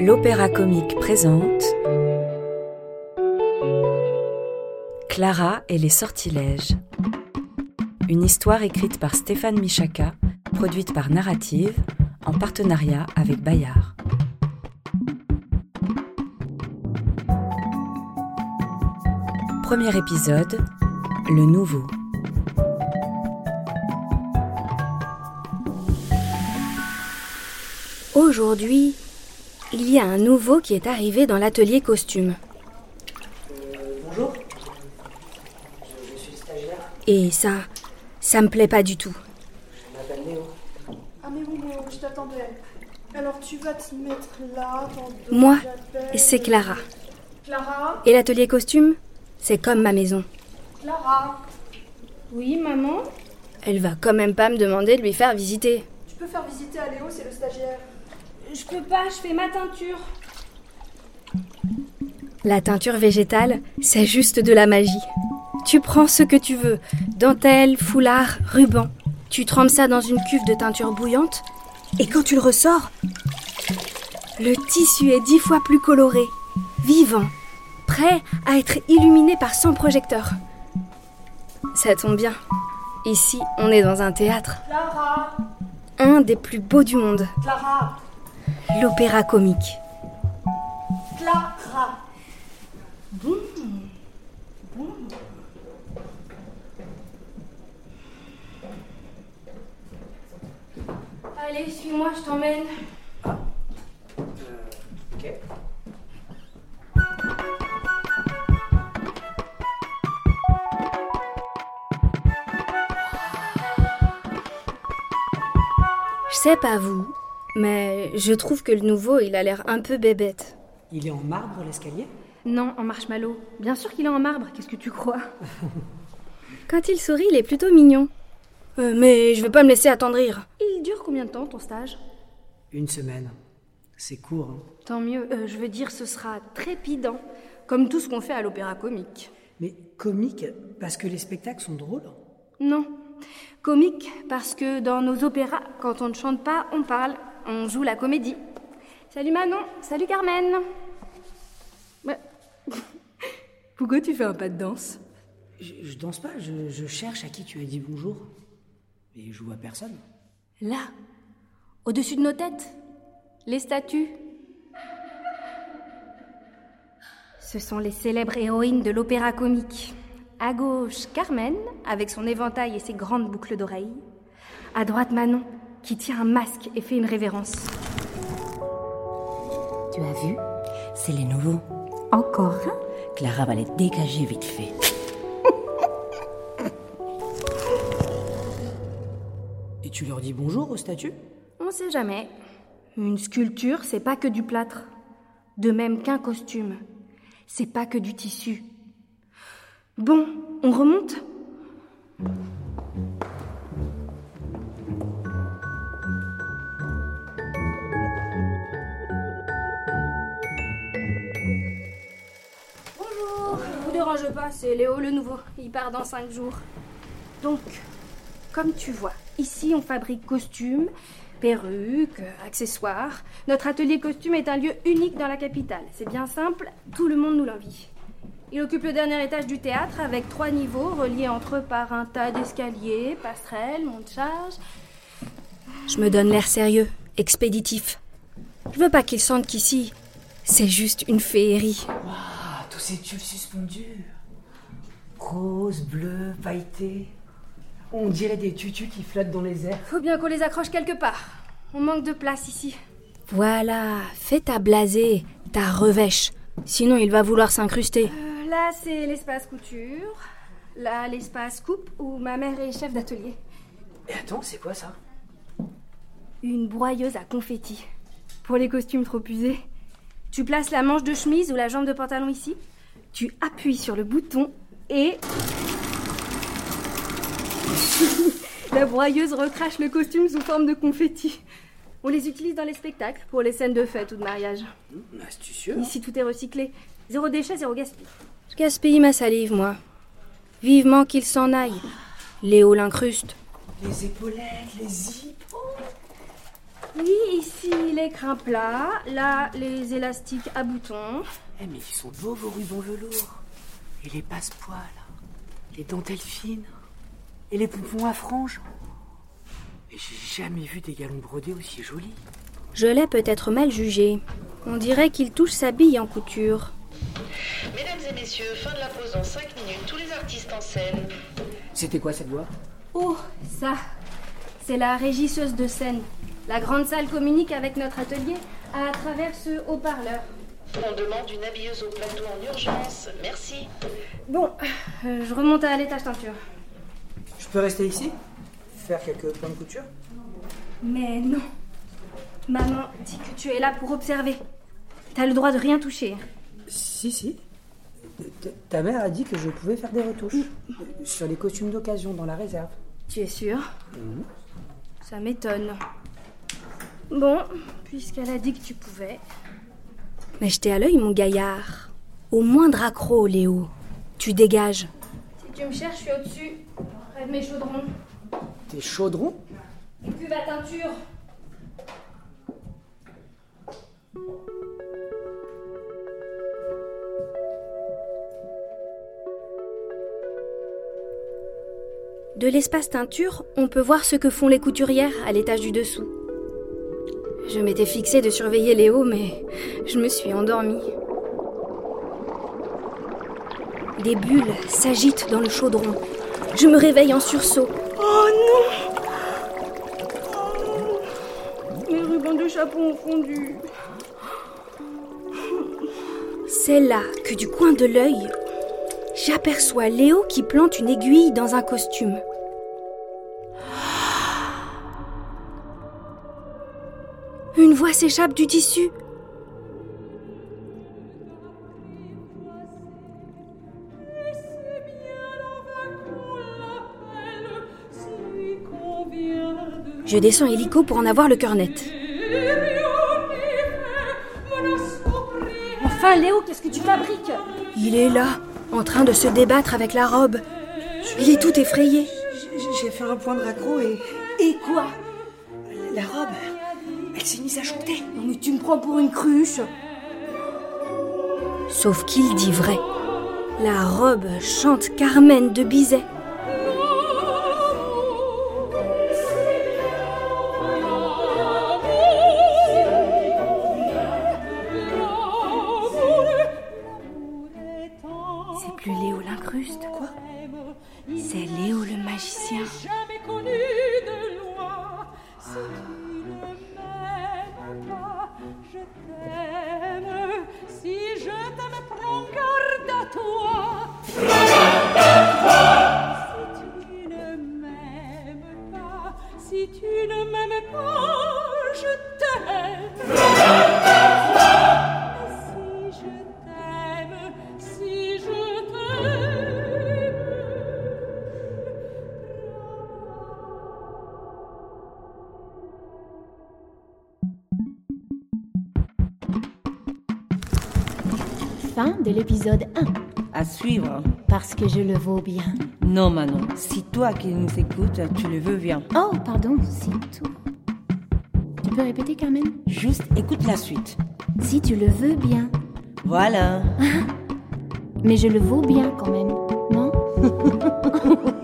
L'Opéra Comique présente Clara et les sortilèges. Une histoire écrite par Stéphane Michaka, produite par Narrative, en partenariat avec Bayard. Premier épisode, le nouveau. Aujourd'hui, il y a un nouveau qui est arrivé dans l'atelier costume. Bonjour. Je, je suis stagiaire. Et ça, ça me plaît pas du tout. Je m'appelle Léo. Ah mais bon, Léo, je t'attendais. Alors tu vas te mettre là. dans Moi, c'est Clara. Clara Et l'atelier costume, c'est comme ma maison. Clara Oui, maman Elle va quand même pas me demander de lui faire visiter. Tu peux faire visiter à Léo, c'est le stagiaire. Je peux pas, je fais ma teinture. La teinture végétale, c'est juste de la magie. Tu prends ce que tu veux, dentelle, foulard, ruban. Tu trempes ça dans une cuve de teinture bouillante, et quand tu le ressors, le tissu est dix fois plus coloré, vivant, prêt à être illuminé par 100 projecteurs. Ça tombe bien. Ici, on est dans un théâtre, Clara un des plus beaux du monde, Clara l'opéra comique. Clara Allez, suis-moi, je t'emmène. Ok. Je sais pas vous, mais je trouve que le nouveau, il a l'air un peu bébête. Il est en marbre l'escalier? Non, en marshmallow. Bien sûr qu'il est en marbre, qu'est-ce que tu crois? Quand il sourit, il est plutôt mignon. Euh, mais je vais pas me laisser attendrir. Il dure combien de temps ton stage? Une semaine. C'est court. hein. Tant mieux, euh, je veux dire, ce sera trépidant, comme tout ce qu'on fait à l'opéra comique. Mais comique parce que les spectacles sont drôles? Non, comique parce que dans nos opéras, quand on ne chante pas, on parle, on joue la comédie. Salut Manon, salut Carmen. Ouais. Pourquoi tu fais un pas de danse? Je, je danse pas, je, je cherche à qui tu as dit bonjour. Et je vois personne. Là, au-dessus de nos têtes, les statues. Ce sont les célèbres héroïnes de l'opéra comique. À gauche, Carmen, avec son éventail et ses grandes boucles d'oreilles. À droite, Manon, qui tient un masque et fait une révérence. Tu as vu? C'est les nouveaux. Encore un? Clara va les dégager vite fait. Et tu leur dis bonjour aux statues On sait jamais. Une sculpture, c'est pas que du plâtre. De même qu'un costume. C'est pas que du tissu. Bon, on remonte? Je vous dérange pas, c'est Léo le nouveau. Il part dans cinq jours. Donc, comme tu vois, ici on fabrique costumes, perruques, accessoires. Notre atelier costume est un lieu unique dans la capitale. C'est bien simple, tout le monde nous l'envie. Il occupe le dernier étage du théâtre avec trois niveaux reliés entre eux par un tas d'escaliers, passerelles, monte-charge. Je me donne l'air sérieux, expéditif. Je veux pas qu'ils sentent qu'ici, c'est juste une féerie. Ah, tous ces tubes suspendus. Rose, bleu, pailleté. On dirait des tutus qui flottent dans les airs. Faut bien qu'on les accroche quelque part. On manque de place ici. Voilà, fais ta blasée, ta revêche. Sinon, il va vouloir s'incruster. Euh, là, c'est l'espace couture. Là, l'espace coupe où ma mère est chef d'atelier. Et attends, c'est quoi ça? Une broyeuse à confetti. Pour les costumes trop usés. Tu places la manche de chemise ou la jambe de pantalon ici. Tu appuies sur le bouton et. la broyeuse recrache le costume sous forme de confetti. On les utilise dans les spectacles, pour les scènes de fête ou de mariage. Hum, Astucieux. Ici, tout est recyclé. Zéro déchet, zéro gaspille. Je gaspille ma salive, moi. Vivement qu'il s'en aille. Léo l'incruste. Les épaulettes, les zips. Oh. Oui, ici les crins plats, là les élastiques à boutons. Eh, mais ils sont beaux vos rubans velours. Et les passepoils. Les dentelles fines. Et les pompons à franges. Et j'ai jamais vu des galons brodés aussi jolis. Je l'ai peut-être mal jugé. On dirait qu'il touche sa bille en couture. Mesdames et messieurs, fin de la pause dans 5 minutes. Tous les artistes en scène. C'était quoi cette voix? Oh, ça C'est la régisseuse de scène. La grande salle communique avec notre atelier à travers ce haut-parleur. On demande une habilleuse au plateau en urgence. Merci. Bon, euh, je remonte à l'étage teinture. Je peux rester ici Faire quelques points de couture? Mais non. Maman dit que tu es là pour observer. T'as le droit de rien toucher. Si, si. T- Ta mère a dit que je pouvais faire des retouches. Sur les costumes d'occasion dans la réserve. Tu es sûr? Ça m'étonne. Bon, puisqu'elle a dit que tu pouvais. Mais jetez à l'œil, mon gaillard. Au moindre accro, Léo, tu dégages. Si tu me cherches, je suis au-dessus, près de mes chaudrons. Tes chaudrons? Une cuve à teinture. De l'espace teinture, on peut voir ce que font les couturières à l'étage du dessous. Je m'étais fixée de surveiller Léo, mais je me suis endormie. Des bulles s'agitent dans le chaudron. Je me réveille en sursaut. Oh non Oh, Mes rubans de chapeau ont fondu. C'est là que du coin de l'œil, j'aperçois Léo qui plante une aiguille dans un costume. Une voix s'échappe du tissu. Je descends hélico pour en avoir le cœur net. Enfin, Léo, qu'est-ce que tu fabriques? Il est là, en train de se débattre avec la robe. Il est tout effrayé. J'ai fait un point de raccro et Et quoi? La robe, elle s'est mise à chanter. Non mais tu me prends pour une cruche. Sauf qu'il dit vrai. La robe chante Carmen de Bizet. Tu ne m'aimes pas, si tu ne m'aimes pas, je t'aime. Fin de l'épisode 1. À suivre. Parce que je le vaux bien. Non, Manon. Si toi qui nous écoutes, tu le veux bien. Oh, pardon, c'est tout. Tu peux répéter, Carmen? Juste écoute la suite. Si tu le veux bien. Voilà. Mais je le vaux bien quand même, non?